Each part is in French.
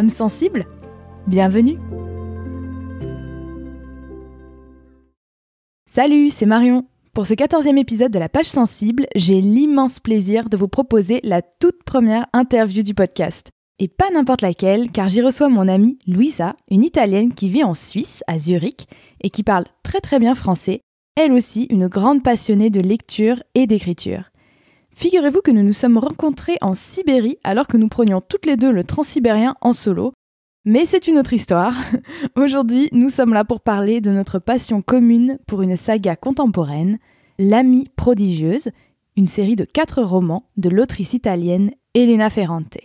Âme sensible Bienvenue Salut, c'est Marion. Pour ce quatorzième épisode de la page sensible, j'ai l'immense plaisir de vous proposer la toute première interview du podcast. Et pas n'importe laquelle, car j'y reçois mon amie Louisa, une Italienne qui vit en Suisse, à Zurich, et qui parle très très bien français, elle aussi une grande passionnée de lecture et d'écriture. Figurez-vous que nous nous sommes rencontrés en Sibérie alors que nous prenions toutes les deux le transsibérien en solo. Mais c'est une autre histoire. Aujourd'hui, nous sommes là pour parler de notre passion commune pour une saga contemporaine, L'Amie prodigieuse, une série de quatre romans de l'autrice italienne Elena Ferrante.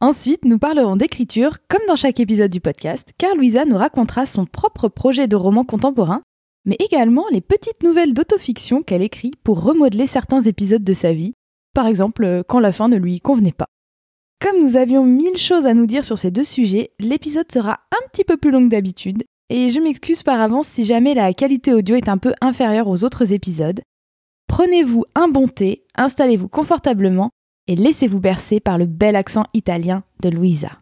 Ensuite, nous parlerons d'écriture, comme dans chaque épisode du podcast, car Louisa nous racontera son propre projet de roman contemporain, mais également les petites nouvelles d'autofiction qu'elle écrit pour remodeler certains épisodes de sa vie, par exemple euh, quand la fin ne lui convenait pas. Comme nous avions mille choses à nous dire sur ces deux sujets, l'épisode sera un petit peu plus long que d'habitude, et je m'excuse par avance si jamais la qualité audio est un peu inférieure aux autres épisodes. Prenez-vous un bon thé, installez-vous confortablement et laissez-vous bercer par le bel accent italien de Louisa.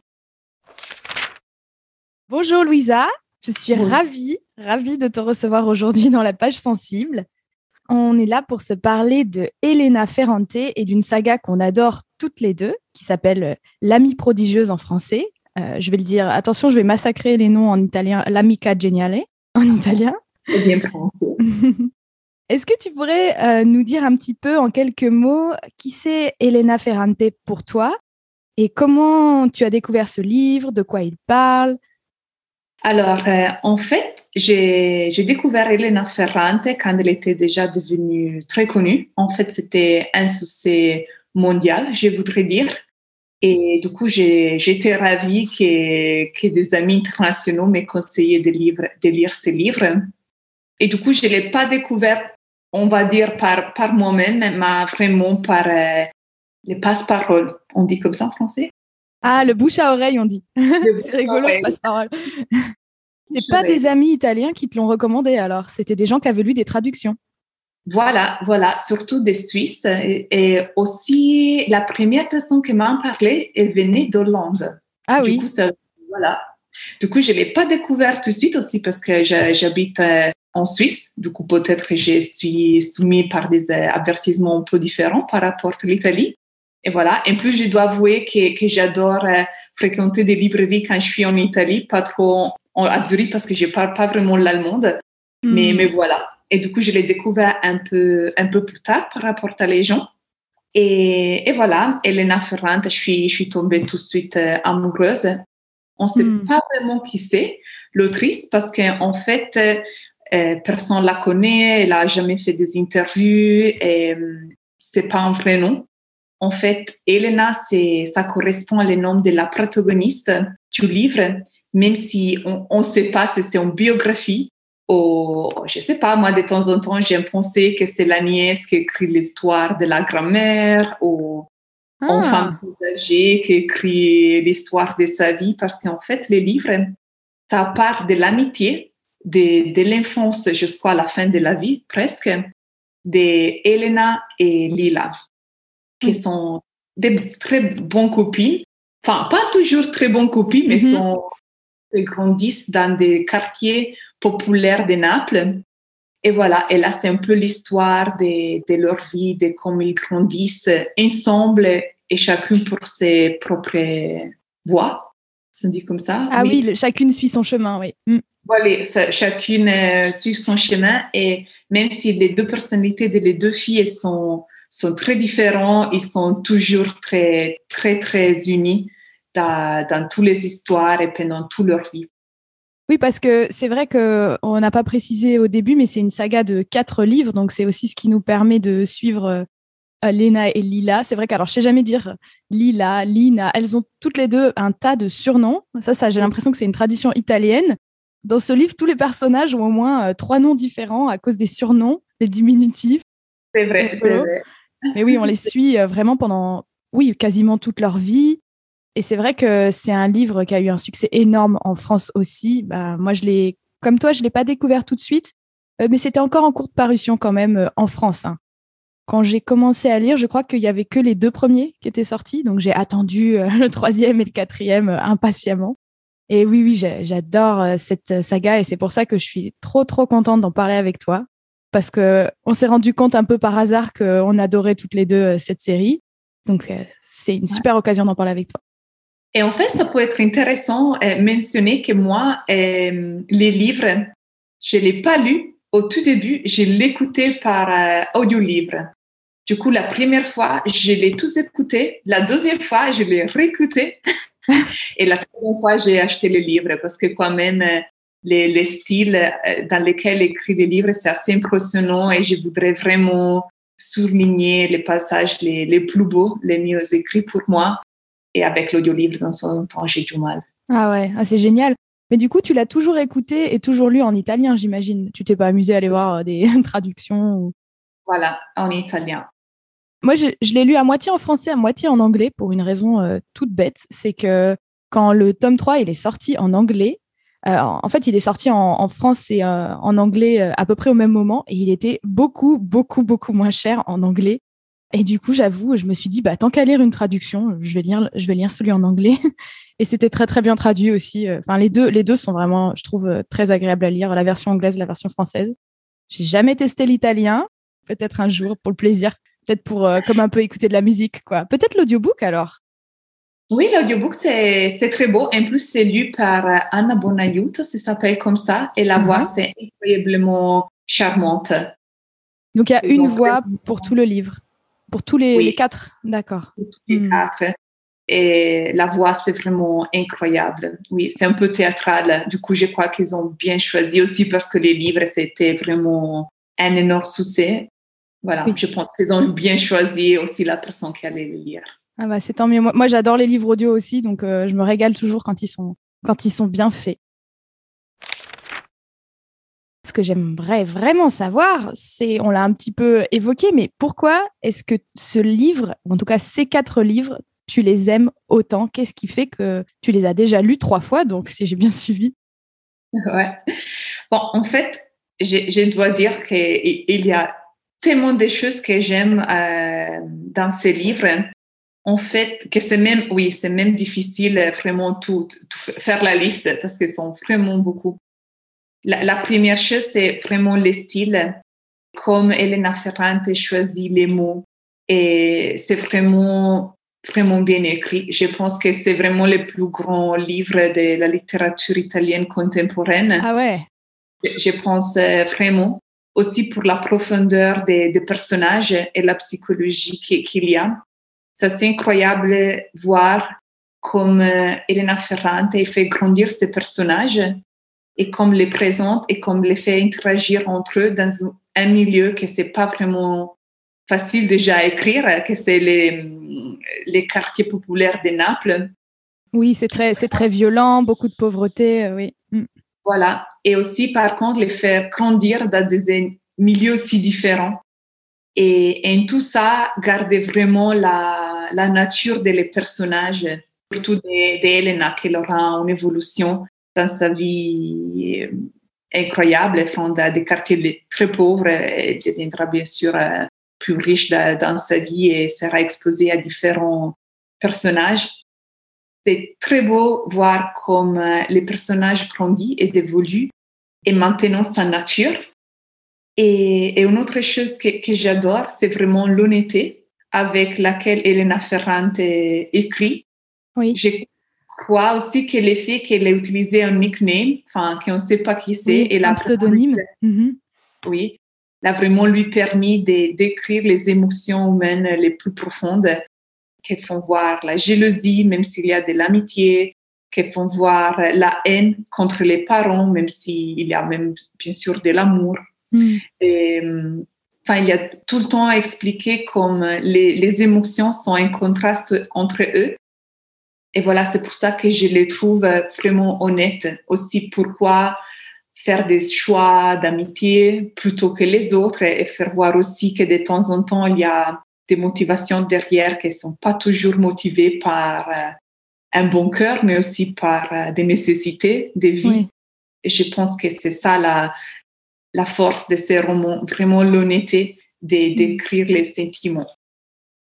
Bonjour Louisa, je suis ravie, ravie de te recevoir aujourd'hui dans la page sensible. On est là pour se parler de Elena Ferrante et d'une saga qu'on adore toutes les deux, qui s'appelle euh, L'amie prodigieuse en français. Euh, je vais le dire, attention, je vais massacrer les noms en italien, l'amica geniale en italien. C'est bien français. Est-ce que tu pourrais euh, nous dire un petit peu en quelques mots qui c'est Elena Ferrante pour toi et comment tu as découvert ce livre, de quoi il parle alors, euh, en fait, j'ai découvert Elena Ferrante quand elle était déjà devenue très connue. En fait, c'était un succès mondial, je voudrais dire. Et du coup, j'étais ravie que, que des amis internationaux m'aient conseillé de, de lire ces livres. Et du coup, je ne l'ai pas découvert, on va dire, par, par moi-même, mais vraiment par euh, les passe-paroles. On dit comme ça en français ah, le bouche à oreille, on dit. c'est rigolo, passe-parole. C'est pas des amis italiens qui te l'ont recommandé alors, c'était des gens qui avaient lu des traductions. Voilà, voilà, surtout des Suisses. Et, aussi, la première personne qui m'a parlé, elle venait d'Hollande. Ah oui. Coup, voilà. Du coup, je ne l'ai pas découvert tout de suite aussi parce que j'habite euh, en Suisse. Du coup, peut-être que je suis soumise par des euh, avertissements un peu différents par rapport à l'Italie. Et voilà. En plus, je dois avouer que, que j'adore euh, fréquenter des librairies quand je suis en Italie, pas trop à Zurich parce que je parle pas vraiment l'allemande. Mais, hmm. mais voilà. Et du coup, je l'ai découvert un peu, un peu plus tard par rapport à les gens. Et, et voilà, Elena Ferrante, je suis, je suis tombée tout de suite euh, amoureuse. On ne sait hmm. pas vraiment qui c'est, l'autrice, parce qu'en fait, euh, personne la connaît, elle n'a jamais fait des interviews et euh, c'est pas un vrai nom. En fait, Elena, ça correspond au nom de la protagoniste du livre, même si on ne sait pas si c'est une biographie ou, je ne sais pas, moi, de temps en temps, j'ai pensé que c'est la nièce qui écrit l'histoire de la grand-mère ou ah. une femme âgée qui écrit l'histoire de sa vie, parce qu'en fait, les livres, ça part de l'amitié, de, de l'enfance jusqu'à la fin de la vie, presque, de Elena et Lila qui sont des très bonnes copines. Enfin, pas toujours très bonnes copines, mais mm-hmm. sont, elles grandissent dans des quartiers populaires de Naples. Et voilà, et là, c'est un peu l'histoire de, de, leur vie, de comment ils grandissent ensemble et chacune pour ses propres voies. On dit comme ça. Ah oui, chacune suit son chemin, oui. Mm. Voilà, chacune euh, suit son chemin et même si les deux personnalités de les deux filles sont sont très différents, ils sont toujours très, très, très unis dans, dans toutes les histoires et pendant toute leur vie. Oui, parce que c'est vrai qu'on n'a pas précisé au début, mais c'est une saga de quatre livres, donc c'est aussi ce qui nous permet de suivre Lena et Lila. C'est vrai qu'alors je sais jamais dire Lila, Lina. Elles ont toutes les deux un tas de surnoms. Ça, ça j'ai l'impression que c'est une tradition italienne. Dans ce livre, tous les personnages ont au moins trois noms différents à cause des surnoms, les diminutifs. C'est vrai, c'est vrai. Mais oui, on les suit vraiment pendant, oui, quasiment toute leur vie. Et c'est vrai que c'est un livre qui a eu un succès énorme en France aussi. Bah, moi, je l'ai, comme toi, je l'ai pas découvert tout de suite, mais c'était encore en courte parution quand même en France. Hein quand j'ai commencé à lire, je crois qu'il y avait que les deux premiers qui étaient sortis, donc j'ai attendu euh, le troisième et le quatrième euh, impatiemment. Et oui, oui, j'adore euh, cette saga et c'est pour ça que je suis trop, trop contente d'en parler avec toi parce que on s'est rendu compte un peu par hasard qu'on adorait toutes les deux cette série. Donc, c'est une super occasion d'en parler avec toi. Et en fait, ça peut être intéressant de mentionner que moi, les livres, je ne l'ai pas lu au tout début, je l'écoutais par audio-livre. Du coup, la première fois, je l'ai tous écouté. La deuxième fois, je l'ai réécouté. Et la troisième fois, j'ai acheté le livre parce que quand même, euh, les, les styles euh, dans lesquels écrit des livres, c'est assez impressionnant et je voudrais vraiment souligner les passages les, les plus beaux, les mieux écrits pour moi. Et avec l'audiolivre, dans son temps, j'ai du mal. Ah ouais, ah, c'est génial. Mais du coup, tu l'as toujours écouté et toujours lu en italien, j'imagine. Tu t'es pas amusé à aller voir euh, des traductions Voilà, en italien. Moi, je, l'ai lu à moitié en français, à moitié en anglais, pour une raison euh, toute bête. C'est que quand le tome 3 il est sorti en anglais, en fait, il est sorti en, France et euh, en anglais à peu près au même moment, et il était beaucoup, beaucoup, beaucoup moins cher en anglais. Et du coup, j'avoue, je me suis dit, bah, tant qu'à lire une traduction, je vais lire, je vais lire celui en anglais. et c'était très, très bien traduit aussi. Enfin, les deux, les deux sont vraiment, je trouve, très agréables à lire, la version anglaise, la version française. J'ai jamais testé l'italien. Peut-être un jour, pour le plaisir. Peut-être pour euh, comme un peu écouter de la musique, quoi. Peut-être l'audiobook alors. Oui, l'audiobook, c'est très beau. En plus, c'est lu par euh, Anna Bonaiuto, ça s'appelle comme ça. Et la voix, uh-huh. c'est incroyablement charmante. Donc, il y a une voix pour tout le livre. Pour tous les, quatre, d'accord. Pour tous les hmm. quatre. Et la voix, c'est vraiment incroyable. Oui, c'est un peu théâtral. Du coup, je crois qu'ils ont bien choisi aussi parce que les livres, c'était vraiment un énorme succès. Voilà, je pense qu'ils ont bien choisi aussi la personne qui allait le lire. Ah bah, c'est tant mieux. Moi, j'adore les livres audio aussi, donc euh, je me régale toujours quand ils sont, quand ils sont bien faits. Ce que j'aimerais vraiment savoir, c'est, on l'a un petit peu évoqué, mais pourquoi est-ce que ce livre, en tout cas ces quatre livres, tu les aimes autant? Qu'est-ce qui fait que tu les as déjà lus trois fois, donc si j'ai bien suivi? Ouais. Bon, en fait, je, dois dire qu'il y a tellement de choses que j'aime euh, dans ces livres. En fait, que c'est même, oui, c'est même difficile euh, vraiment tout, faire la liste parce qu'ils sont vraiment beaucoup. La, première chose, c'est vraiment le style, comme Elena Ferrante choisit les mots et c'est vraiment vraiment bien écrit. Je pense que c'est vraiment le plus grand livre de la littérature italienne contemporaine. Ah ouais. Je pense euh, vraiment aussi pour la profondeur des, personnages et la psychologie qu'il y a. C'est incroyable voir comme euh, Elena Ferrante fait grandir ces personnages et comme les présente et comme les fait interagir entre eux dans un milieu que c'est pas vraiment facile déjà à écrire, que c'est les, les quartiers populaires de Naples. Oui, c'est très, c'est très violent, beaucoup de pauvreté, euh, oui. Mm. Voilà. Et aussi, par contre, les faire grandir dans des milieux si différents. Et, en tout ça, garder vraiment la, nature des personnages, surtout d'Elena, de, qui aura une évolution dans sa vie euh, incroyable. Fonde des quartiers très pauvres et deviendra bien sûr euh, plus riche dans sa vie et sera exposée à différents personnages c'est très beau voir comme euh, les personnages grandissent et évoluent et maintenant sa nature. Et, une autre chose que, j'adore, c'est vraiment l'honnêteté avec laquelle Elena Ferrante écrit. Oui. Je crois aussi que l'effet qu'elle a utilisé un nickname, enfin, qu'on ne sait pas qui c'est. et un pseudonyme. Mhm. Oui, l'a vraiment lui permis de décrire les émotions humaines les plus profondes qui font voir la jalousie, même s'il y a de l'amitié, qui font voir la haine contre les parents, même s'il y a même bien sûr de l'amour. Hmm. Et, enfin, il y a tout le temps expliqué comme les, les émotions sont un contraste entre eux. Et voilà, c'est pour ça que je les trouve vraiment honnêtes. Aussi, pourquoi faire des choix d'amitié plutôt que les autres et faire voir aussi que de temps en temps, il y a des motivations derrière qui ne sont pas toujours motivées par euh, un bon cœur, mais aussi par euh, des nécessités de vie. Et je pense que c'est ça la, la force de ces romans, vraiment l'honnêteté mm. d'écrire les sentiments.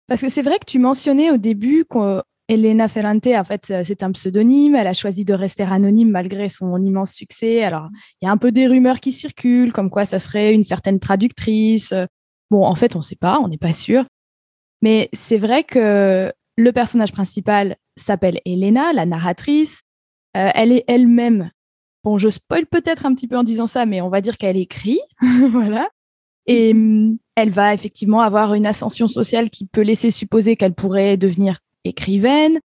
Parce que c'est vrai que tu mentionnais au début qu'Elena Ferrante, en fait, euh, c'est un pseudonyme. Elle a choisi de rester anonyme malgré son immense succès. Alors, il y a un peu des rumeurs qui circulent, comme quoi ça serait une certaine traductrice. Bon, en fait, on ne sait pas, on n'est pas sûr. Mais c'est vrai que le personnage principal s'appelle Elena, la narratrice. Euh, elle est elle-même, bon, je spoil peut-être un petit peu en disant ça, mais on va dire qu'elle écrit, voilà. Et mm, elle va effectivement avoir une ascension sociale qui peut laisser supposer qu'elle pourrait devenir écrivaine.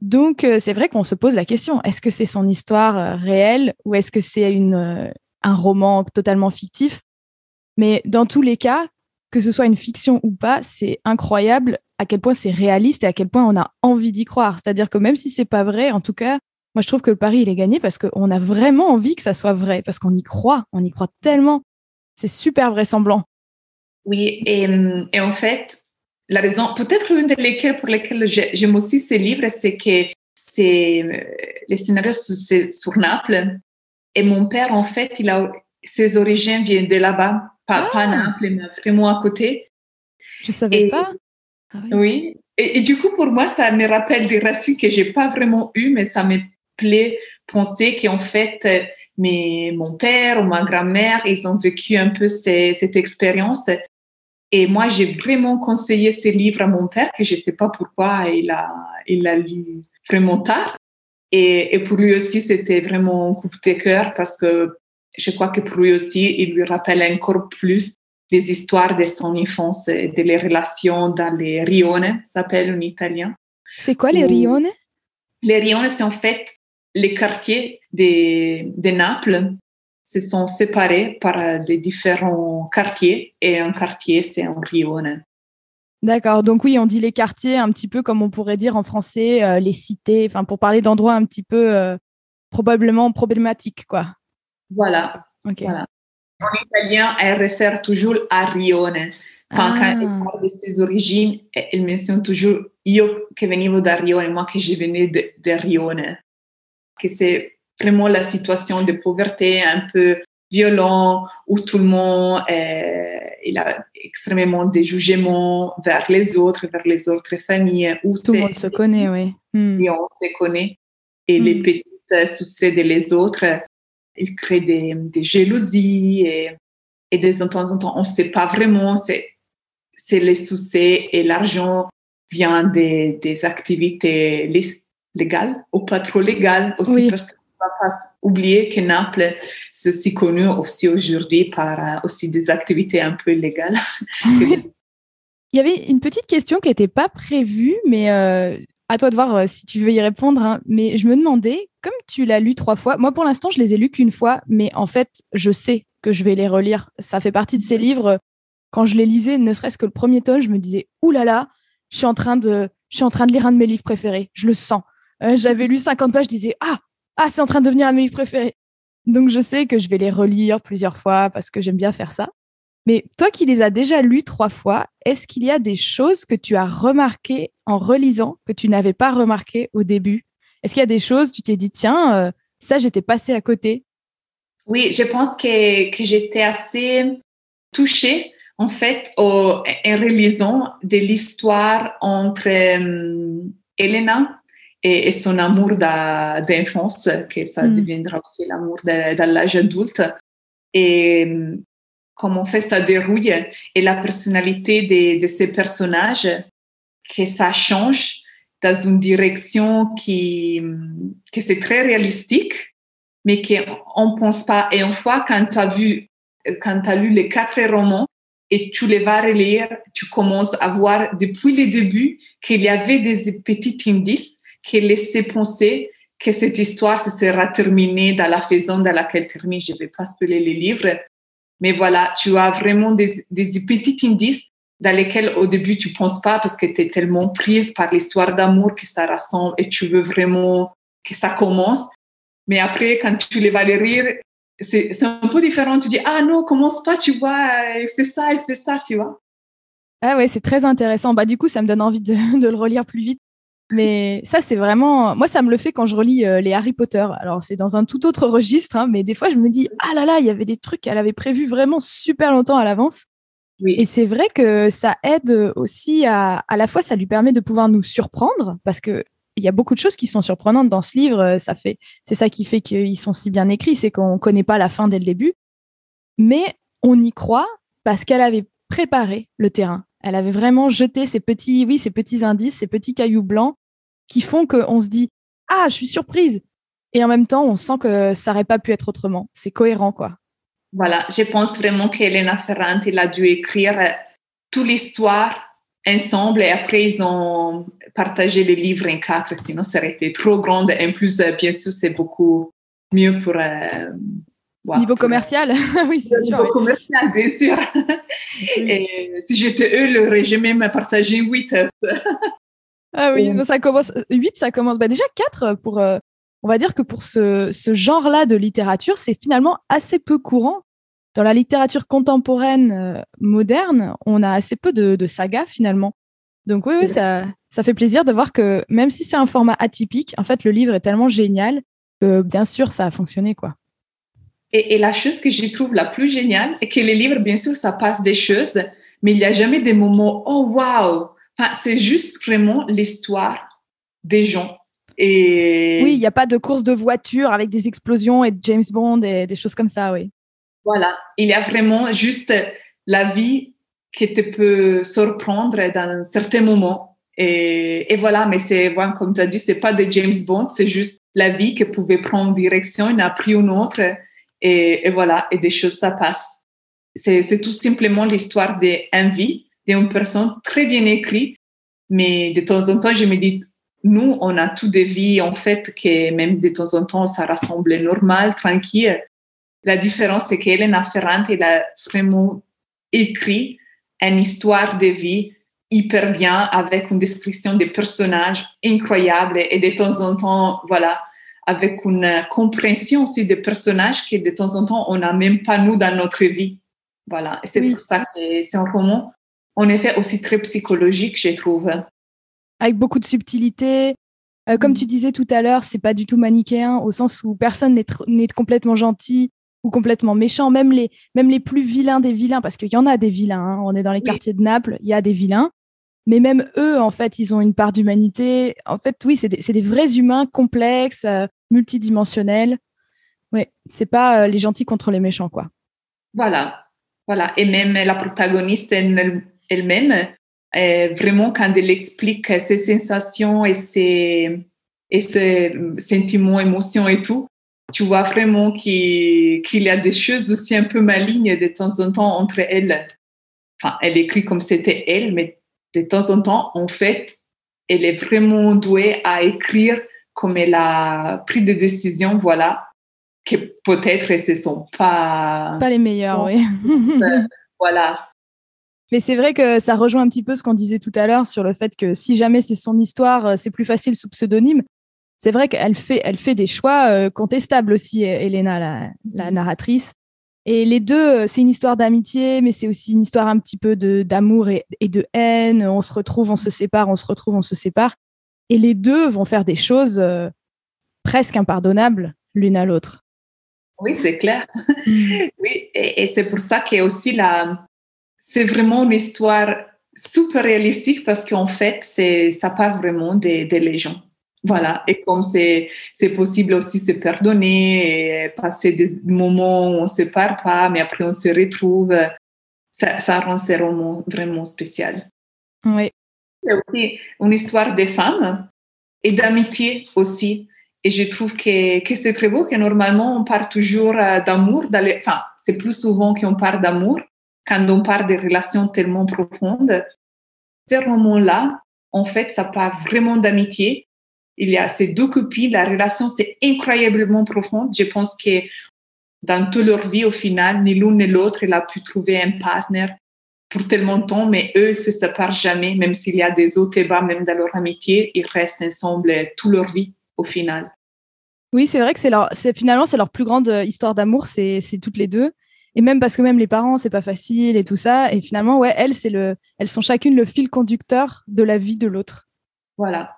Donc, euh, c'est vrai qu'on se pose la question, est-ce que c'est son histoire euh, réelle ou est-ce que c'est une, un roman totalement fictif? Mais dans tous les cas, que ce soit une fiction ou pas, c'est incroyable à quel point c'est réaliste et à quel point on a envie d'y croire. C'est-à-dire que même si c'est pas vrai, en tout cas, moi je trouve que le pari il est gagné parce qu'on a vraiment envie que ça soit vrai, parce qu'on y croit, on y croit tellement. C'est super vraisemblant. Oui, et, et, en fait, la raison, peut-être une des lesquelles pour lesquelles j'aime aussi ces livres, c'est que c'est les scénarios sur, sur Naples. Et mon père, en fait, il a ses origines viennent de là-bas pas, ah. Naples, mais vraiment à côté. Je savais pas. Ah oui. Et, du coup, pour moi, ça me rappelle des racines que j'ai pas vraiment eues, mais ça me plaît penser qu'en fait, mais mon père ou ma grand-mère, ils ont vécu un peu cette expérience. Et moi, j'ai vraiment conseillé ces livres à mon père, que je sais pas pourquoi il a, il a lu vraiment tard. Et, et pour lui aussi, c'était vraiment un coup de cœur parce que je crois que pour lui aussi, il lui rappelle encore plus les histoires de son enfance et de les relations dans les rione, s'appelle en italien. C'est quoi les rione? Les rione, c'est en fait les quartiers de, Naples se sont séparés par des différents quartiers et un quartier, c'est un rione. D'accord, donc oui, on dit les quartiers un petit peu comme on pourrait dire en français euh, les cités, enfin pour parler d'endroits un petit peu euh, probablement problématiques, quoi. Voilà. En italien, elle réfère toujours à Rione. Quand, elle ah. parle de ses origines, elle mentionne toujours io che venivo da Rione, moi que je venais de, de Rione. Que c'est vraiment la situation de pauvreté un peu violent où tout le monde est, il a extrêmement des jugements vers les autres, vers les autres familles. Où tout le monde se connaît, oui. Hmm. Et on se connaît. Et les hmm. petites soucis des autres, il crée des, des jalousies et, et de temps en temps, on ne sait pas vraiment, c'est, c'est les soucis et l'argent vient des, des activités légales ou pas trop légales aussi parce qu'on ne va pas oublier que Naples c'est aussi connu aussi aujourd'hui par euh, aussi des activités un peu illégales. Il y avait une petite question qui n'était pas prévue, mais euh, à toi de voir euh, si tu veux y répondre, hein. mais je me demandais, comme tu l'as lu trois fois, moi pour l'instant je les ai lus qu'une fois, mais en fait je sais que je vais les relire. Ça fait partie de ces livres. Quand je les lisais, ne serait-ce que le premier tome, je me disais ouh là là, je suis en train de, je suis en train de lire un de mes livres préférés. Je le sens. Euh, j'avais lu 50 pages, je disais ah ah c'est en train de devenir un de mes livres préférés. Donc je sais que je vais les relire plusieurs fois parce que j'aime bien faire ça. Mais toi qui les as déjà lus trois fois, est-ce qu'il y a des choses que tu as remarquées en relisant que tu n'avais pas remarquées au début? Est-ce qu'il y a des choses, tu t'es dit, tiens, euh, ça, j'étais passée à côté? Oui, je pense que, que j'étais assez touchée, en fait, en relisant de l'histoire entre euh, Elena et, son amour d'enfance, que ça hmm. deviendra aussi l'amour de, l'âge adulte. Et comment fait ça dérouille et la personnalité de, de, ces personnages, que ça change dans une direction qui, que c'est très réalistique, mais qu'on ne pense pas. Et une fois, quand tu as vu, quand tu as lu les quatre romans et tu les vas relire, tu commences à voir depuis le début qu'il y avait des petits indices qui laissaient penser que cette histoire se sera terminée dans la façon dans laquelle termine. Je ne vais pas spoiler les livres, Mais voilà, tu as vraiment des, des petits indices dans lesquels au début tu penses pas parce que tu es tellement prise par l'histoire d'amour que ça rassemble et tu veux vraiment que ça commence. Mais après, quand tu les vas les rire, c'est un peu différent. Tu dis, ah non, commence pas, tu vois, il fait ça, il fait ça, tu vois. Ah ouais, c'est très intéressant. Bah, du coup, ça me donne envie de, de le relire plus vite. Mais ça, c'est vraiment. Moi, ça me le fait quand je relis euh, les Harry Potter. Alors, c'est dans un tout autre registre, hein, mais des fois, je me dis Ah là là, il y avait des trucs qu'elle avait prévus vraiment super longtemps à l'avance. Oui. Et c'est vrai que ça aide aussi à. À la fois, ça lui permet de pouvoir nous surprendre, parce que il y a beaucoup de choses qui sont surprenantes dans ce livre. Ça fait, c'est ça qui fait qu'ils sont si bien écrits, c'est qu'on ne connaît pas la fin dès le début, mais on y croit parce qu'elle avait préparé le terrain. Elle avait vraiment jeté ces petits, oui, ces petits indices, ces petits cailloux blancs qui font qu'on se dit ah, je suis surprise. Et en même temps, on sent que ça n'aurait pas pu être autrement. C'est cohérent, quoi. Voilà, je pense vraiment qu'Elena Ferrante, il a dû écrire toute l'histoire ensemble et après ils ont partagé le livre en quatre, sinon ça aurait été trop grand. Et en plus, euh, bien sûr, c'est beaucoup mieux pour. Euh, niveau commercial, oui, c'est sûr. Niveau commercial, bien sûr. Et si j'étais eux, le régime même partagé 8. Ah oui, ça commence. 8, ça commence. Bah, déjà 4 pour. Euh, on va dire que pour ce, ce genre-là de littérature, c'est finalement assez peu courant dans la littérature contemporaine euh, moderne, on a assez peu de, sagas finalement. Donc oui, oui ça, ça fait plaisir de voir que même si c'est un format atypique, en fait, le livre est tellement génial que bien sûr, ça a fonctionné. quoi. Et, la chose que je trouve la plus géniale est que les livres, bien sûr, ça passe des choses, mais il n'y a jamais des moments, oh wow! Enfin, c'est juste vraiment l'histoire des gens. Et... Oui, il n'y a pas de course de voiture avec des explosions et de James Bond et des choses comme ça, oui. Voilà, il y a vraiment juste la vie qui te peut surprendre dans certains moments. Et, et voilà, mais c'est, comme tu as dit, c'est pas de James Bond, c'est juste la vie qui pouvait prendre direction, une a pris une autre. Et, et, voilà, et des choses, ça passe. C'est tout simplement l'histoire d'une vie, d'une personne très bien écrite. Mais de temps en temps, je me dis, nous, on a tout des vies, en fait, que même de temps en temps, ça ressemble normal, tranquille. La différence, c'est qu'Elena Ferrante, elle a vraiment écrit une histoire de vie hyper bien avec une description des personnages incroyable et de temps en temps, voilà, avec une compréhension aussi des personnages que de temps en temps, on n'a même pas nous dans notre vie. Voilà, c'est pour ça que c'est un roman, en effet, aussi très psychologique, je trouve. Avec beaucoup de subtilité. Euh, comme mm. tu disais tout à l'heure, c'est pas du tout manichéen, au sens où personne n'est complètement gentil ou complètement méchants, même les, même les plus vilains des vilains, parce qu'il y en a des vilains, hein. on est dans les quartiers de Naples, il y a des vilains, mais même eux, en fait, ils ont une part d'humanité. En fait, oui, c'est des, des, vrais humains complexes, euh, multidimensionnels. Oui, c'est pas euh, les gentils contre les méchants, quoi. Voilà, voilà. Et même la protagoniste elle-même, vraiment, quand elle explique ses sensations et ses, et ses sentiments, émotions et tout, tu vois vraiment qu'il y a des choses aussi un peu malignes de temps en temps entre elles. Enfin, elle écrit comme c'était elle, mais de temps en temps, en fait, elle est vraiment douée à écrire comme elle a pris des décisions, voilà, que peut-être ce ne sont pas... Pas les meilleures, oui. voilà. Mais c'est vrai que ça rejoint un petit peu ce qu'on disait tout à l'heure sur le fait que si jamais c'est son histoire, c'est plus facile sous pseudonyme c'est vrai qu'elle fait, elle fait des choix euh, contestables aussi, Elena, la, mm. narratrice. Et les deux, euh, c'est une histoire d'amitié, mais c'est aussi une histoire un petit peu d'amour et, de haine. On se retrouve, on se sépare, on se retrouve, on se sépare. Et les deux vont faire des choses euh, presque impardonnables l'une à l'autre. Oui, c'est clair. Mm. oui, et, c'est pour ça que aussi la, c'est vraiment une histoire super réalistique parce qu'en fait, c'est, ça part vraiment des, des légendes. Voilà, et comme c'est possible aussi se pardonner et passer des moments où on ne se parle pas, mais après on se retrouve, ça, ça rend ce roman vraiment spécial. Oui. C'est aussi une histoire de femmes et d'amitié aussi. Et je trouve que, que c'est très beau que normalement on parle toujours euh, d'amour, enfin, c'est plus souvent qu'on parle d'amour quand on parle de relations tellement profondes. Ce roman-là, en fait, ça parle vraiment d'amitié il y a ces deux copines, la relation c'est incroyablement profonde. Je pense que dans toute leur vie, au final, ni l'une ni l'autre, il a pu trouver un partenaire pour tellement de temps, mais eux se séparent jamais, même s'il y a des hauts et bas, même dans leur amitié, ils restent ensemble toute leur vie, au final. Oui, c'est vrai que finalement c'est leur plus grande euh, histoire d'amour, c'est toutes les deux. Et même parce que même les parents, c'est pas facile et tout ça. Et finalement, ouais, elles, c'est le, elles sont chacune le fil conducteur de la vie de l'autre. Voilà.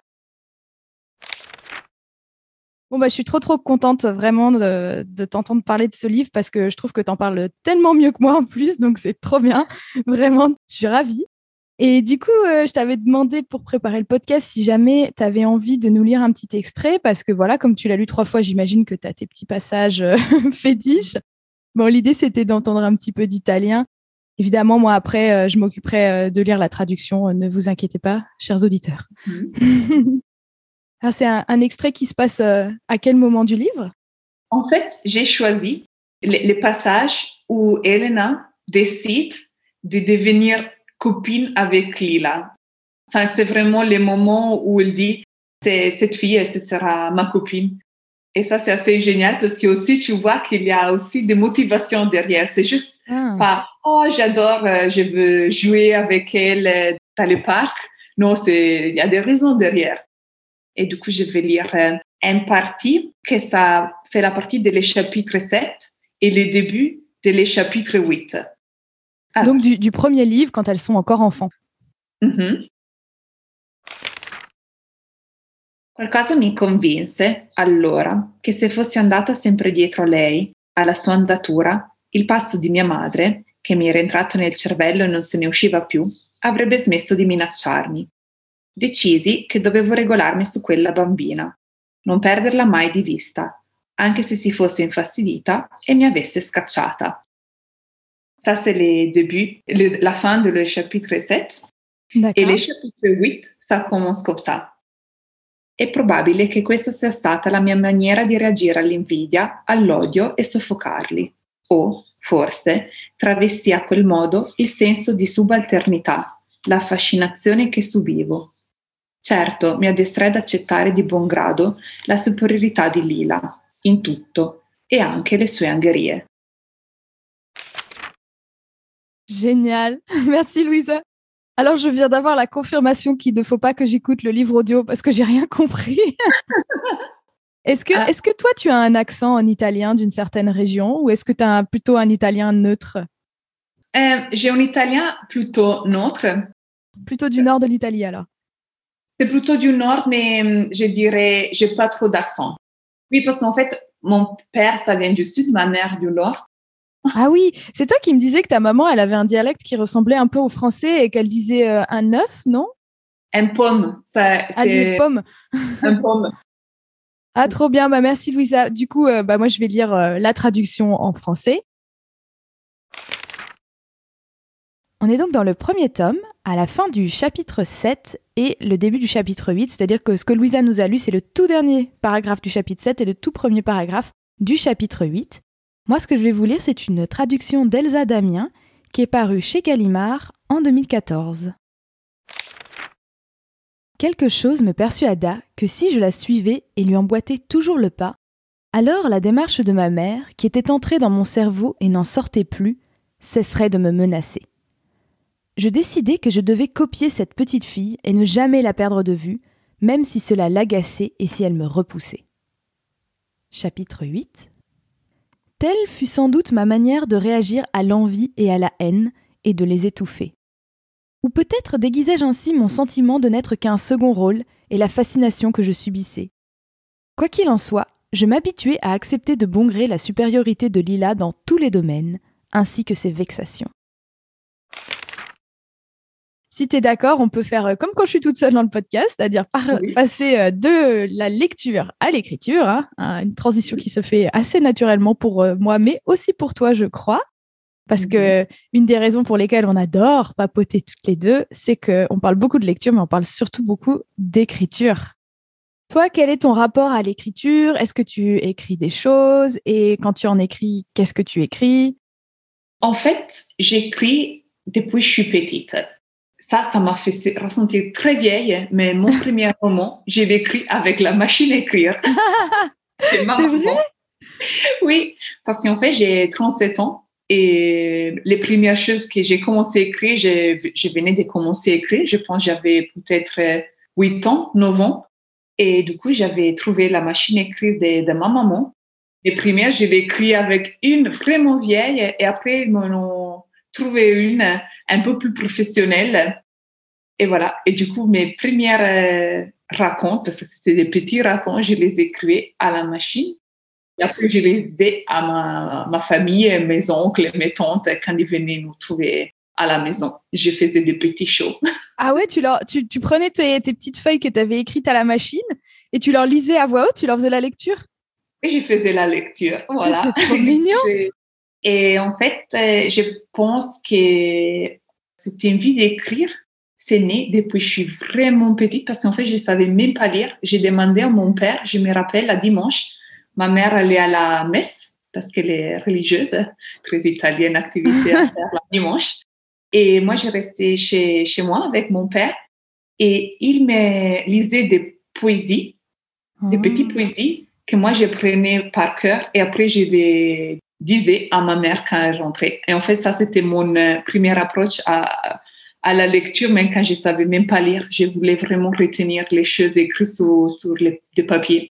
Bon, bah, je suis trop, trop contente vraiment de, de t'entendre parler de ce livre parce que je trouve que tu en parles tellement mieux que moi en plus. Donc, c'est trop bien. Vraiment, je suis ravie. Et du coup, euh, je t'avais demandé pour préparer le podcast si jamais tu avais envie de nous lire un petit extrait parce que voilà, comme tu l'as lu trois fois, j'imagine que tu as tes petits passages euh, fétiches. Bon, l'idée, c'était d'entendre un petit peu d'italien. Évidemment, moi, après, euh, je m'occuperai de lire la traduction. Ne vous inquiétez pas, chers auditeurs. Mmh. Ah, c'est un, extrait qui se passe euh, à quel moment du livre? En fait, j'ai choisi les, passages où Elena décide de devenir copine avec Lila. Enfin, c'est vraiment les moments où elle dit cette fille, ce sera ma copine. Et ça, c'est assez génial parce que aussi, tu vois qu'il y a aussi des motivations derrière. C'est juste ah. pas, oh, j'adore, euh, je veux jouer avec elle euh, dans le parc. Non, c'est, il y a des raisons derrière. Et du coup, je vais lire euh, un parti que ça fait la partie de les chapitres 7 et le début de les chapitres 8. Ah. Donc du, premier livre quand elles sont encore enfants. Mm-hmm. Qualcosa mi convinse allora che se fossi andata sempre dietro a lei, alla sua andatura, il passo di mia madre, che mi era entrato nel cervello e non se ne usciva più, avrebbe smesso di minacciarmi Decisi che dovevo regolarmi su quella bambina, non perderla mai di vista, anche se si fosse infastidita e mi avesse scacciata. Ça, c'est les débuts, le, la fin de le chapitre 7. E le chapitre 8, ça commence comme ça. È probabile che questa sia stata la mia maniera di reagire all'invidia, all'odio e soffocarli. O, forse, travestì a quel modo il senso di subalternità, la fascinazione che subivo, Certo, mi addestrai ad accettare di buon grado la superiorità di Lila, in tutto, et anche le sue angherie. Génial. Merci Louisa. Alors, je viens d'avoir la confirmation qu'il ne faut pas que j'écoute le livre audio parce que j'ai rien compris. est-ce que, ah. est que toi, tu as un accent en italien d'une certaine région ou est-ce que tu as plutôt un italien neutre? Euh, J'ai un italien plutôt neutre. Plutôt du nord de l'Italie alors c'est plutôt du nord, mais hum, je dirais, j'ai pas trop d'accent. Oui, parce qu'en fait, mon père, ça vient du sud, ma mère du nord. Ah oui, c'est toi qui me disais que ta maman, elle avait un dialecte qui ressemblait un peu au français et qu'elle disait euh, un œuf, non? Un pomme. Ça, ah, des pommes. Un pomme. ah, trop bien. Bah, merci, Louisa. Du coup, euh, bah, moi, je vais lire euh, la traduction en français. On est donc dans le premier tome, à la fin du chapitre 7 et le début du chapitre 8, c'est-à-dire que ce que Louisa nous a lu, c'est le tout dernier paragraphe du chapitre 7 et le tout premier paragraphe du chapitre 8. Moi, ce que je vais vous lire, c'est une traduction d'Elsa Damien qui est parue chez Gallimard en 2014. Quelque chose me persuada que si je la suivais et lui emboîtais toujours le pas, alors la démarche de ma mère, qui était entrée dans mon cerveau et n'en sortait plus, cesserait de me menacer. Je décidai que je devais copier cette petite fille et ne jamais la perdre de vue, même si cela l'agaçait et si elle me repoussait. Chapitre 8 Telle fut sans doute ma manière de réagir à l'envie et à la haine et de les étouffer. Ou peut-être déguisai-je ainsi mon sentiment de n'être qu'un second rôle et la fascination que je subissais. Quoi qu'il en soit, je m'habituai à accepter de bon gré la supériorité de Lila dans tous les domaines, ainsi que ses vexations. Si tu es d'accord, on peut faire euh, comme quand je suis toute seule dans le podcast, c'est-à-dire passer euh, de la lecture à l'écriture, hein, hein, une transition qui se fait assez naturellement pour euh, moi, mais aussi pour toi, je crois. Parce que mhm. une des raisons pour lesquelles on adore papoter toutes les deux, c'est qu'on parle beaucoup de lecture, mais on parle surtout beaucoup d'écriture. Toi, quel est ton rapport à l'écriture? Est-ce que tu écris des choses? Et quand tu en écris, qu'est-ce que tu écris? En fait, j'écris depuis que je suis petite ça, ça m'a fait ressentir très vieille, mais mon premier roman, j'ai écrit avec la machine à écrire. C'est vrai? Oui, parce qu'en fait, j'ai 37 ans et les premières choses que j'ai commencé à écrire, je, je venais de commencer à écrire. Je pense que j'avais peut-être 8 ans, 9 ans. Et du coup, j'avais trouvé la machine à écrire de, de ma maman. Les premières, je l'ai écrit avec une vraiment vieille et après, ils m'ont trouvé une un peu plus professionnelle. Et voilà. Et du coup, mes premières euh, racontes, parce que c'était des petits racontes, je les écrivais à la machine. Et après, je les ai à ma, ma famille, mes oncles, mes tantes, quand ils venaient nous trouver à la maison. Je faisais des petits shows. Ah ouais, tu, leur, tu, tu prenais tes, tes, petites feuilles que tu avais écrites à la machine et tu leur lisais à voix haute, tu leur faisais la lecture? Et je faisais la lecture, voilà. C'est trop mignon. et en fait, euh, je pense que cette envie d'écrire, c'est né depuis que je suis vraiment petite parce qu'en fait, je savais même pas lire. J'ai demandé à mon père, je me rappelle, à dimanche, ma mère allait à la messe parce qu'elle est religieuse, très italienne, activité à faire la dimanche. Et moi, j'ai resté chez, chez moi avec mon père et il me lisait des poésies, des petites poésies que moi, je prenais par cœur et après, je les disais à ma mère quand elle rentrait. Et en fait, ça, c'était mon première approche à, à la lecture, même quand je savais même pas lire. Je voulais vraiment retenir les choses écrites sur, sur les, des papiers.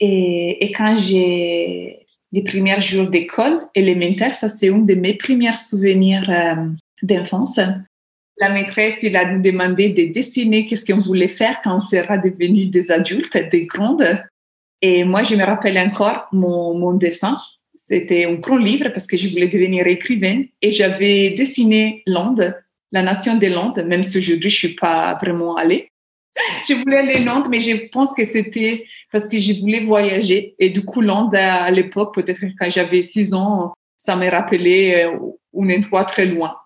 Et, et quand j'ai les premiers jours d'école élémentaire, ça, c'est un de mes premiers souvenirs euh, d'enfance. La maîtresse, il a demandé de dessiner qu'est-ce qu'on voulait faire quand on sera devenu des adultes, des grandes. Et moi, je me rappelle encore mon, mon dessin. C'était un grand livre parce que je voulais devenir écrivain et j'avais dessiné l'Inde, la nation des Landes, même si aujourd'hui je suis pas vraiment allée. Je voulais aller à Nantes, mais je pense que c'était parce que je voulais voyager. Et du coup, Londres, à l'époque, peut-être quand j'avais six ans, ça m'a rappelé un endroit très loin.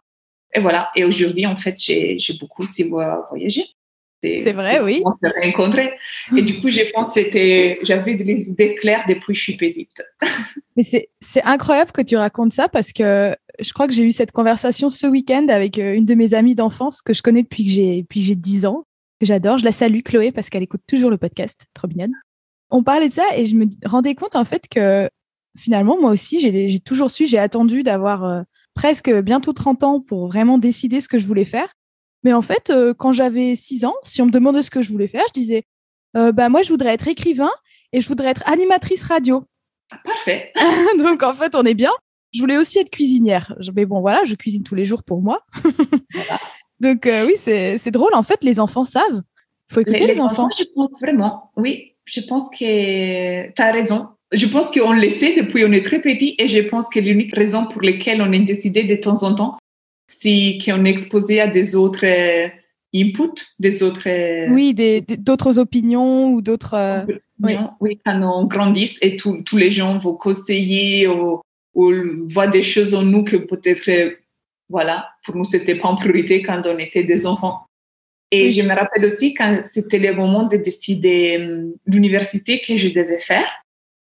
Et voilà. Et aujourd'hui, en fait, j'ai beaucoup aussi voyagé. C'est vrai, oui. On s'est rencontrés. Et du coup, je pense que j'avais des idées claires depuis que je suis petite. Mais c'est incroyable que tu racontes ça parce que je crois que j'ai eu cette conversation ce week-end avec une de mes amies d'enfance que je connais depuis que j'ai 10 ans, que j'adore. Je la salue, Chloé, parce qu'elle écoute toujours le podcast. Trop mignonne. On parlait de ça et je me rendais compte en fait que finalement, moi aussi, j'ai toujours su, j'ai attendu d'avoir presque bientôt 30 ans pour vraiment décider ce que je voulais faire. Mais en fait, euh, quand j'avais 6 ans, si on me demandait ce que je voulais faire, je disais euh, bah, Moi, je voudrais être écrivain et je voudrais être animatrice radio. Ah, parfait. Donc, en fait, on est bien. Je voulais aussi être cuisinière. Mais bon, voilà, je cuisine tous les jours pour moi. voilà. Donc, euh, oui, c'est drôle. En fait, les enfants savent. Il faut écouter les, les enfants. enfants. Je pense vraiment, oui, je pense que tu as raison je pense qu'on le sait depuis on est très petit et je pense que l'unique raison pour laquelle on est décidé de temps en temps, c'est qu'on est exposé à des autres euh, inputs, des autres... Euh, oui, d'autres opinions ou d'autres... Oui. oui. quand on grandit et tous les gens vont conseiller ou, ou voient des choses en nous que peut-être, voilà, pour nous, c'était pas en priorité quand on était des enfants. Et je me rappelle aussi quand c'était le moment de décider l'université que je devais faire.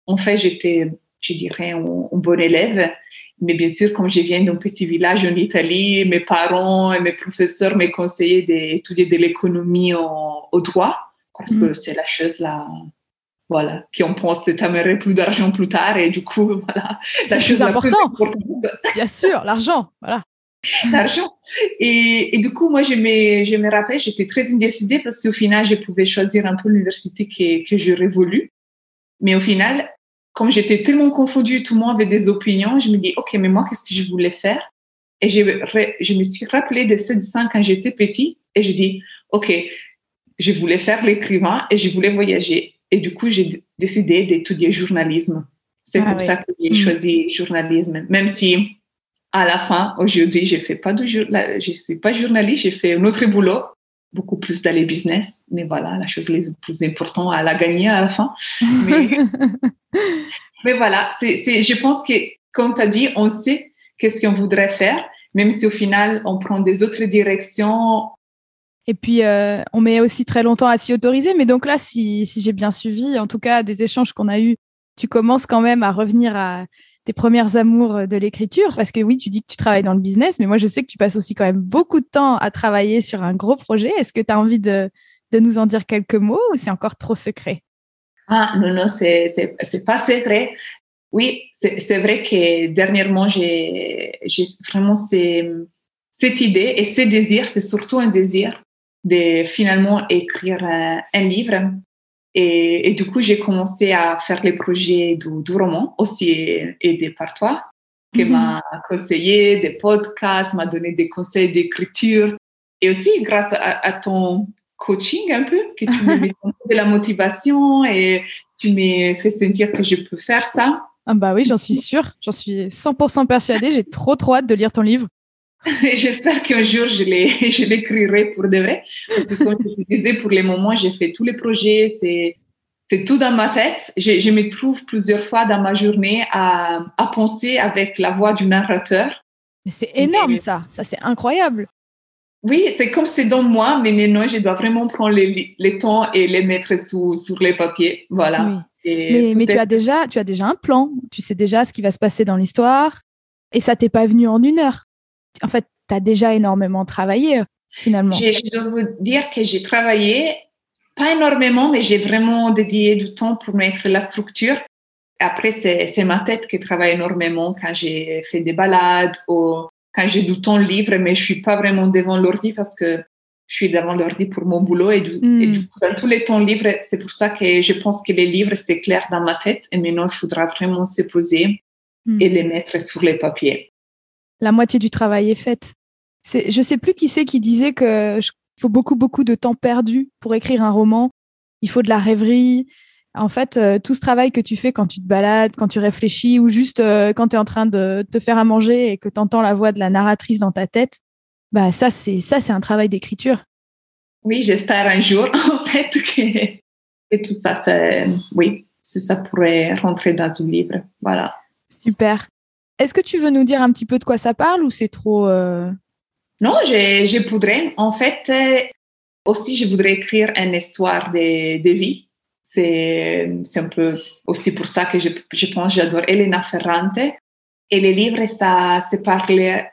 En fait, j'étais, je dirais, un, un, bon élève. Mais bien sûr, comme je viens d'un petit village en Italie, mes parents et mes professeurs m'ont conseillé d'étudier de l'économie au droit, parce que c'est la chose là, voilà, qui on pense que t'amènerait plus d'argent plus tard, et du coup, voilà, la chose importante. Bien sûr, l'argent, voilà. L'argent. Et, et, du coup, moi, je me, je me rappelle, j'étais très indécidée parce qu'au final, je pouvais choisir un peu l'université que, que j'aurais voulu. Mais au final, comme j'étais tellement confondue, tout le monde avait des opinions, je me dis, OK, mais moi, qu'est-ce que je voulais faire? Et je, je me suis rappelée de ces dessins quand j'étais petite et je dis, OK, je voulais faire l'écrivain et je voulais voyager. Et du coup, j'ai décidé d'étudier journalisme. C'est ah, comme oui. ça que j'ai choisi journalisme, même si à la fin, aujourd'hui, je fais pas de je suis pas journaliste, j'ai fait un autre boulot beaucoup plus dans les business. Mais voilà, la chose la plus importante à la gagner à la fin. Mais, mais voilà, c'est, je pense que, comme tu as dit, on sait qu'est-ce qu'on voudrait faire, même si au final, on prend des autres directions. Et puis, euh, on met aussi très longtemps à s'y autoriser. Mais donc là, si, si j'ai bien suivi, en tout cas, des échanges qu'on a eus, tu commences quand même à revenir à tes premières amours de l'écriture Parce que oui, tu dis que tu travailles dans le business, mais moi, je sais que tu passes aussi quand même beaucoup de temps à travailler sur un gros projet. Est-ce que tu as envie de, de, nous en dire quelques mots ou c'est encore trop secret? Ah, non, non, c'est pas secret. Oui, c'est vrai que dernièrement, j'ai vraiment cette idée et ce désir, c'est surtout un désir de finalement écrire un, livre. Et, du coup, j'ai commencé à faire les projets du, roman, aussi aidé par toi, qui mhm. m'a conseillé des podcasts, m'a donné des conseils d'écriture. Et aussi grâce à, ton coaching un peu, que tu m'as de la motivation et tu m'as fait sentir que je peux faire ça. Ah bah oui, j'en suis sûre, j'en suis 100% persuadée. J'ai trop trop hâte de lire ton livre. J'espère qu'un jour je l'écrirai pour de vrai. Parce que comme je te disais, pour les moments, j'ai fait tous les projets, c'est c'est tout dans ma tête. Je, je, me trouve plusieurs fois dans ma journée à, à penser avec la voix du narrateur. Mais c'est énorme ça, ça c'est incroyable. Oui, c'est comme c'est dans moi, mais maintenant je dois vraiment prendre les, les temps et les mettre sous, sur les papiers. Voilà. mais, mais tu as déjà, tu as déjà un plan. Tu sais déjà ce qui va se passer dans l'histoire, et ça t'est pas venu en une heure. En fait, tu as déjà énormément travaillé finalement. Je, dois vous dire que j'ai travaillé pas énormément, mais j'ai vraiment dédié du temps pour mettre la structure. Après, c'est ma tête qui travaille énormément quand j'ai fait des balades ou quand j'ai du temps libre, mais je suis pas vraiment devant l'ordi parce que je suis devant l'ordi pour mon boulot et, du, hmm. coup, dans tous les temps libres, c'est pour ça que je pense que les livres, c'est clair dans ma tête et maintenant, il faudra vraiment se poser hmm. et les mettre sur les papiers. La moitié du travail est faite. Je sais plus qui c'est qui disait que faut beaucoup, beaucoup de temps perdu pour écrire un roman. Il faut de la rêverie. En fait, euh, tout ce travail que tu fais quand tu te balades, quand tu réfléchis, ou juste euh, quand tu es en train de te faire à manger et que tu entends la voix de la narratrice dans ta tête, bah ça, c'est ça, c'est un travail d'écriture. Oui, j'espère un jour, en fait, que, tout ça, oui, ça pourrait rentrer dans un livre. Voilà. Super. Est-ce que tu veux nous dire un petit peu de quoi ça parle ou c'est trop euh, non, je, je voudrais. En fait, euh, aussi, je voudrais écrire une histoire de, vie. C'est, un peu aussi pour ça que je, pense j'adore Elena Ferrante. Et les livres, ça se parlerait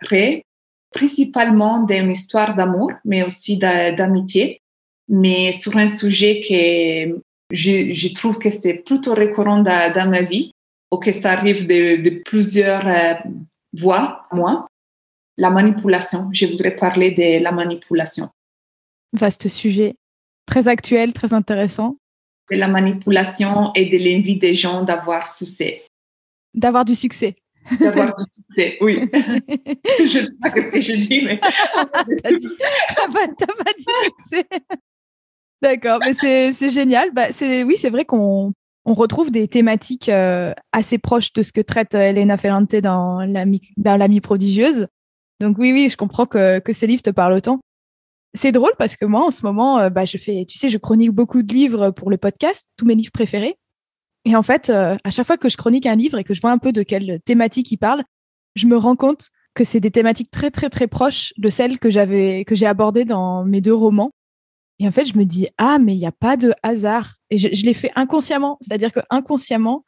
principalement d'une histoire d'amour, mais aussi d'amitié, mais sur un sujet que je, trouve que c'est plutôt récurrent dans, ma vie, que ça arrive de, de plusieurs euh, voix, moi la manipulation. Je voudrais parler de la manipulation. Vaste sujet, très actuel, très intéressant. De la manipulation et de l'envie des gens d'avoir succès. D'avoir du succès. D'avoir du succès, oui. je ne sais pas ce que je dis, mais. t'as pas, pas, dit succès. D'accord, mais c'est génial. Bah, oui, c'est vrai qu'on on retrouve des thématiques euh, assez proches de ce que traite euh, Elena Ferrante dans L'ami prodigieuse. Donc oui, oui, je comprends que, que ces livres te parlent autant. C'est drôle parce que moi, en ce moment, euh, bah, je fais, tu sais, je chronique beaucoup de livres pour le podcast, tous mes livres préférés. Et en fait, euh, à chaque fois que je chronique un livre et que je vois un peu de quelle thématique il parle, je me rends compte que c'est des thématiques très, très, très proches de celles que j'avais, que j'ai abordées dans mes deux romans. Et en fait, je me dis, ah, mais il n'y a pas de hasard. Et je, l'ai fait inconsciemment. C'est-à-dire que inconsciemment,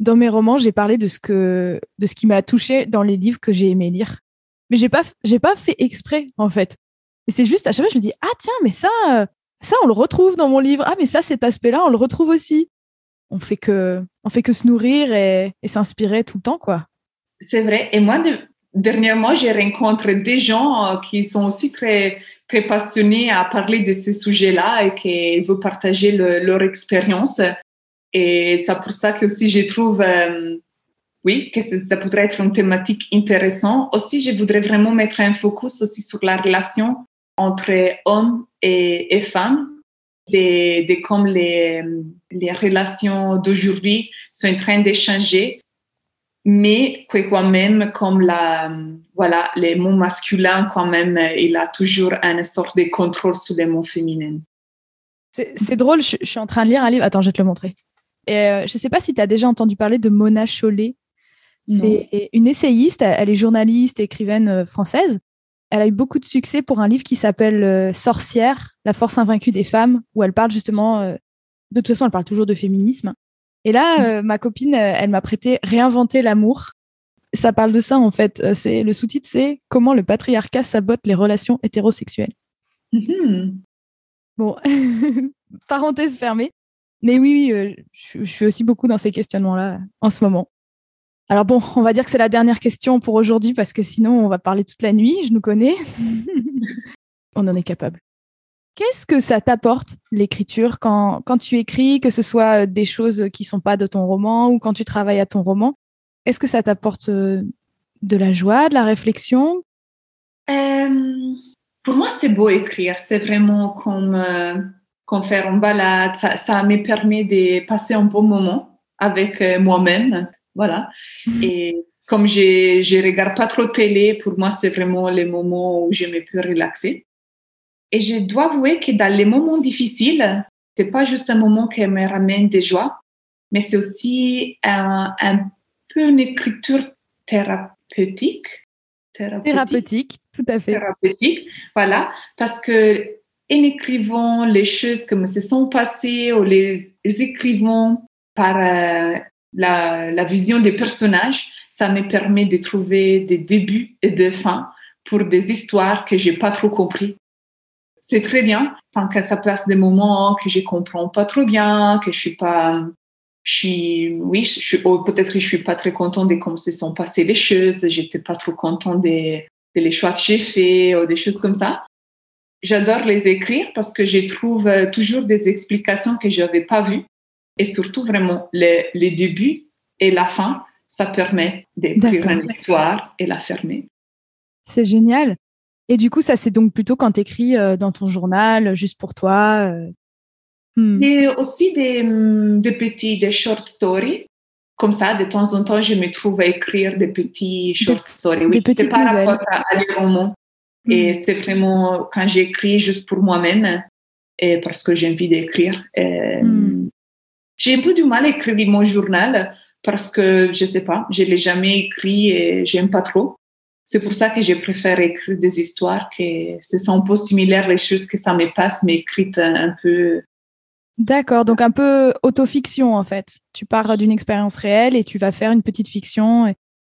dans mes romans, j'ai parlé de ce que, de ce qui m'a touché dans les livres que j'ai aimé lire mais j'ai pas pas fait exprès en fait. Et c'est juste à chaque fois je me dis ah tiens mais ça ça on le retrouve dans mon livre ah mais ça cet aspect-là on le retrouve aussi. On fait que on fait que se nourrir et, s'inspirer tout le temps quoi. C'est vrai et moi dernièrement j'ai rencontré des gens euh, qui sont aussi très très passionnés à parler de ces sujets-là et qui veulent partager leur expérience. Et c'est pour ça que aussi je trouve euh, oui, que ça pourrait être une thématique intéressante. Aussi, je voudrais vraiment mettre un focus aussi sur la relation entre hommes et, femmes, de, de comme les, les relations d'aujourd'hui sont en train de changer, mais que quand même, comme la, voilà, les mots masculins, quand même, il a toujours une sorte de contrôle sur les mots féminins. C'est drôle, je, suis en train de lire un livre. Attends, je vais te le montrer. Et euh, je ne sais pas si tu as déjà entendu parler de Mona Chollet. C'est une essayiste, elle est journaliste, écrivaine euh, française. Elle a eu beaucoup de succès pour un livre qui s'appelle euh, Sorcière, la force invaincue des femmes, où elle parle justement, euh, de toute façon, elle parle toujours de féminisme. Et là, mm. ma copine, elle m'a prêté Réinventer l'amour. Ça parle de ça, en fait. C'est Le sous-titre, c'est Comment le patriarcat sabote les relations hétérosexuelles. Mm-hmm. Bon, parenthèse fermée. Mais oui, oui, je suis aussi beaucoup dans ces questionnements-là en ce moment. Alors bon, on va dire que c'est la dernière question pour aujourd'hui parce que sinon on va parler toute la nuit, je nous connais. on en est capable. Qu'est-ce que ça t'apporte l'écriture quand, quand tu écris, que ce soit des choses qui sont pas de ton roman ou quand tu travailles à ton roman? Est-ce que ça t'apporte euh, de la joie, de la réflexion? Euh, Pour moi, c'est beau écrire. C'est vraiment comme, euh, comme faire une balade. Ça, ça, me permet de passer un bon moment avec moi-même. Voilà. Mhm. Et comme je ne regarde pas trop télé, pour moi, c'est vraiment les moments où je me peux relaxer. Et je dois avouer que dans les moments difficiles, c'est pas juste un moment qui me ramène des joies, mais c'est aussi un, peu une écriture thérapeutique. Thérapeutique. tout à fait. Thérapeutique, voilà, parce que en écrivant les choses qui me se sont passées ou les, écrivant par euh, la, la, vision des personnages, ça me permet de trouver des débuts et des fins pour des histoires que j'ai pas trop compris. C'est très bien, tant que ça passe des moments que je comprends pas trop bien, que je suis pas, je suis, oui, je suis, peut-être que je suis pas très content de comment se sont passées les choses, j'étais pas trop content des, des les choix que j'ai faits ou des choses comme ça. J'adore les écrire parce que je trouve euh, toujours des explications que je n'avais pas vues et surtout vraiment les, les débuts et la fin, ça permet d'écrire une histoire et la fermer. C'est génial. Et du coup, ça c'est donc plutôt quand tu écris euh, dans ton journal, juste pour toi. Euh... Hmm. Et aussi des, hmm, des petits, des short stories. Comme ça, de temps en temps, je me trouve à écrire des petits short stories. Oui, c'est par rapport à, les romans. Et hmm. c'est vraiment quand j'écris juste pour moi-même et parce que j'ai envie d'écrire. Hmm. J'ai un peu du mal à écrire mon journal parce que je sais pas, je l'ai jamais écrit et j'aime pas trop. C'est pour ça que je préfère écrire des histoires que ce sont un peu similaires les choses que ça me passe, mais écrites un peu. D'accord, donc un peu autofiction en fait. Tu pars d'une expérience réelle et tu vas faire une petite fiction.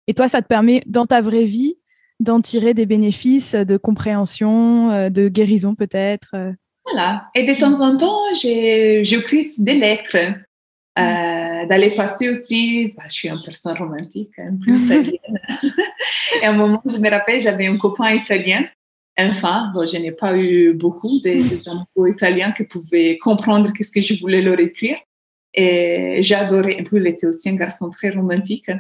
Et, toi, ça te permet dans ta vraie vie d'en tirer des bénéfices de compréhension, euh, de guérison peut-être. Euh. Voilà. Et de temps en temps, j'écris des lettres euh, d'aller passer aussi, bah, je suis une personne romantique, un peu italienne. et à un moment, je me rappelle, j'avais un copain italien, enfin, bon, je n'ai pas eu beaucoup des, des amoureux italiens qui pouvaient comprendre qu'est-ce que je voulais leur écrire. Et j'adorais, et puis il était aussi un garçon très romantique.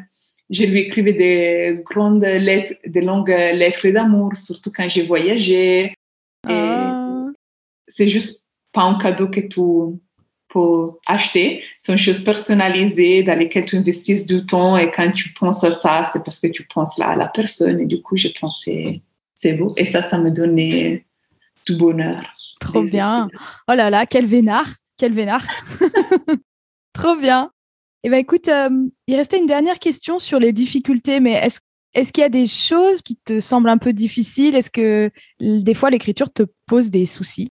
Je lui écrivais des grandes lettres, des longues lettres d'amour, surtout quand j'ai voyagé. Ah. C'est juste pas un cadeau que tu pour acheter. C'est une chose personnalisée dans laquelle tu investis du temps et quand tu penses à ça, c'est parce que tu penses là à la personne et du coup, je pensais c'est beau et ça, ça me donnait du bonheur. Trop bien. Oh là là, quel vénard, quel vénard. Trop bien. Eh bien, écoute, euh, il restait une dernière question sur les difficultés, mais est-ce qu'il y a des choses qui te semblent un peu difficiles? Est-ce que des fois l'écriture te pose des soucis?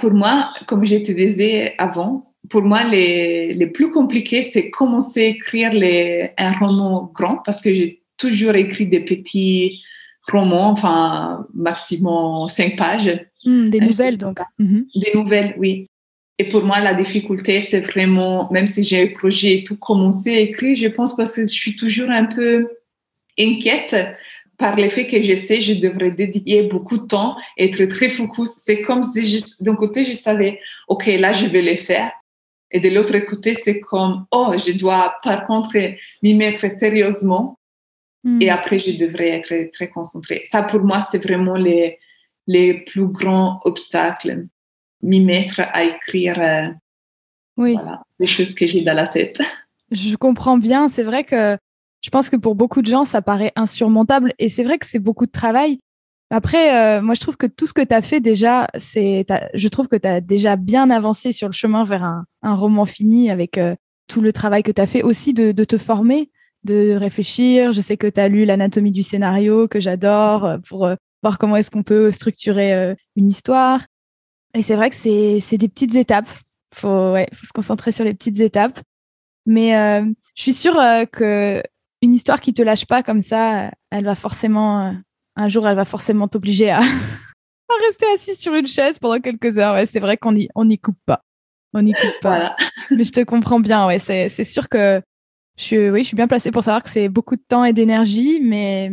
Pour moi, comme je te disais avant, pour moi, les, les plus compliqués, c'est commencer à écrire les, un roman grand parce que j'ai toujours écrit des petits romans, enfin, maximum cinq pages. Hmm, des nouvelles, donc. Mhm. Des nouvelles, oui. Et pour moi, la difficulté, c'est vraiment, même si j'ai un projet et tout commencé à écrire, je pense parce que je suis toujours un peu inquiète par le fait que je sais, je devrais dédier beaucoup de temps, être très focus. C'est comme si d'un côté, je savais, OK, là, je vais le faire. Et de l'autre côté, c'est comme, oh, je dois par contre m'y mettre sérieusement. Hmm. Et après, je devrais être très concentrée. Ça, pour moi, c'est vraiment les, les plus grands obstacles. M'y mettre à écrire euh, oui. les choses que j'ai dans la tête. Je comprends bien. C'est vrai que je pense que pour beaucoup de gens, ça paraît insurmontable. Et c'est vrai que c'est beaucoup de travail. Après, euh, moi, je trouve que tout ce que tu as fait déjà, c'est, je trouve que tu as déjà bien avancé sur le chemin vers un, roman fini avec euh, tout le travail que tu as fait aussi de, te former, de réfléchir. Je sais que tu as lu l'anatomie du scénario, que j'adore, euh, pour voir comment est-ce qu'on peut structurer une histoire. Et c'est vrai que c'est des petites étapes. Il faut, ouais, faut se concentrer sur les petites étapes. Mais je suis sûre que une histoire qui te lâche pas comme ça, elle va forcément, euh, un jour, elle va forcément t'obliger à, rester assis sur une chaise pendant quelques heures. Ouais, c'est vrai qu'on n'y on y coupe pas. On n'y coupe pas. Mais je te comprends bien. Ouais, c'est sûr que Je suis, oui, je suis bien placée pour savoir que c'est beaucoup de temps et d'énergie, mais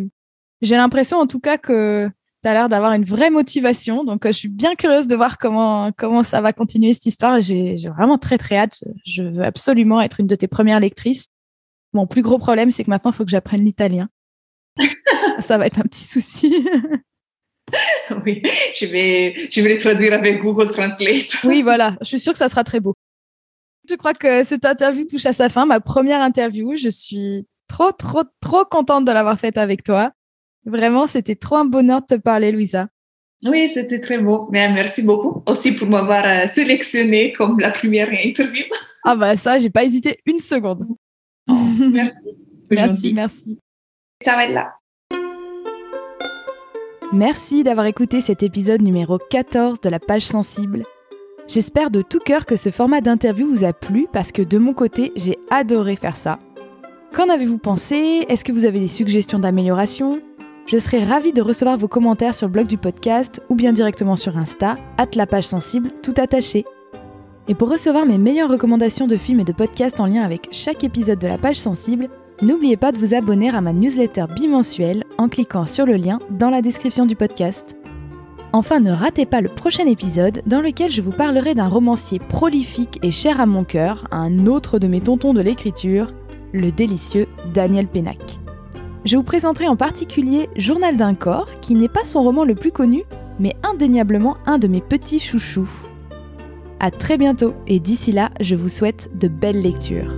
j'ai l'impression en tout cas que tu as l'air d'avoir une vraie motivation. Donc, je suis bien curieuse de voir comment, comment ça va continuer cette histoire. J'ai vraiment très, très hâte. Je veux absolument être une de tes premières lectrices. Mon plus gros problème, c'est que maintenant, il faut que j'apprenne l'italien. ça va être un petit souci. oui, je vais, je vais les traduire avec Google Translate. oui, voilà. Je suis sûre que ça sera très beau. Je crois que cette interview touche à sa fin, ma première interview. Je suis trop, trop, trop contente de l'avoir faite avec toi. Vraiment, c'était trop un bonheur de te parler, Louisa. Oui, c'était très beau. merci beaucoup aussi pour m'avoir euh, sélectionné comme la première interview. Ah bah ça, j'ai pas hésité une seconde. Oh, merci. merci, merci. Ciao Ella. Merci d'avoir écouté cet épisode numéro 14 de la page sensible. J'espère de tout cœur que ce format d'interview vous a plu parce que de mon côté, j'ai adoré faire ça. Qu'en avez-vous pensé? Est-ce que vous avez des suggestions d'amélioration? Je serais ravie de recevoir vos commentaires sur le blog du podcast ou bien directement sur Insta, at la page sensible, tout attaché. Et pour recevoir mes meilleures recommandations de films et de podcasts en lien avec chaque épisode de la page sensible, n'oubliez pas de vous abonner à ma newsletter bimensuelle en cliquant sur le lien dans la description du podcast. Enfin, ne ratez pas le prochain épisode dans lequel je vous parlerai d'un romancier prolifique et cher à mon cœur, un autre de mes tontons de l'écriture, le délicieux Daniel Pénac. Je vous présenterai en particulier Journal d'un corps, qui n'est pas son roman le plus connu, mais indéniablement un de mes petits chouchous. A très bientôt et d'ici là, je vous souhaite de belles lectures.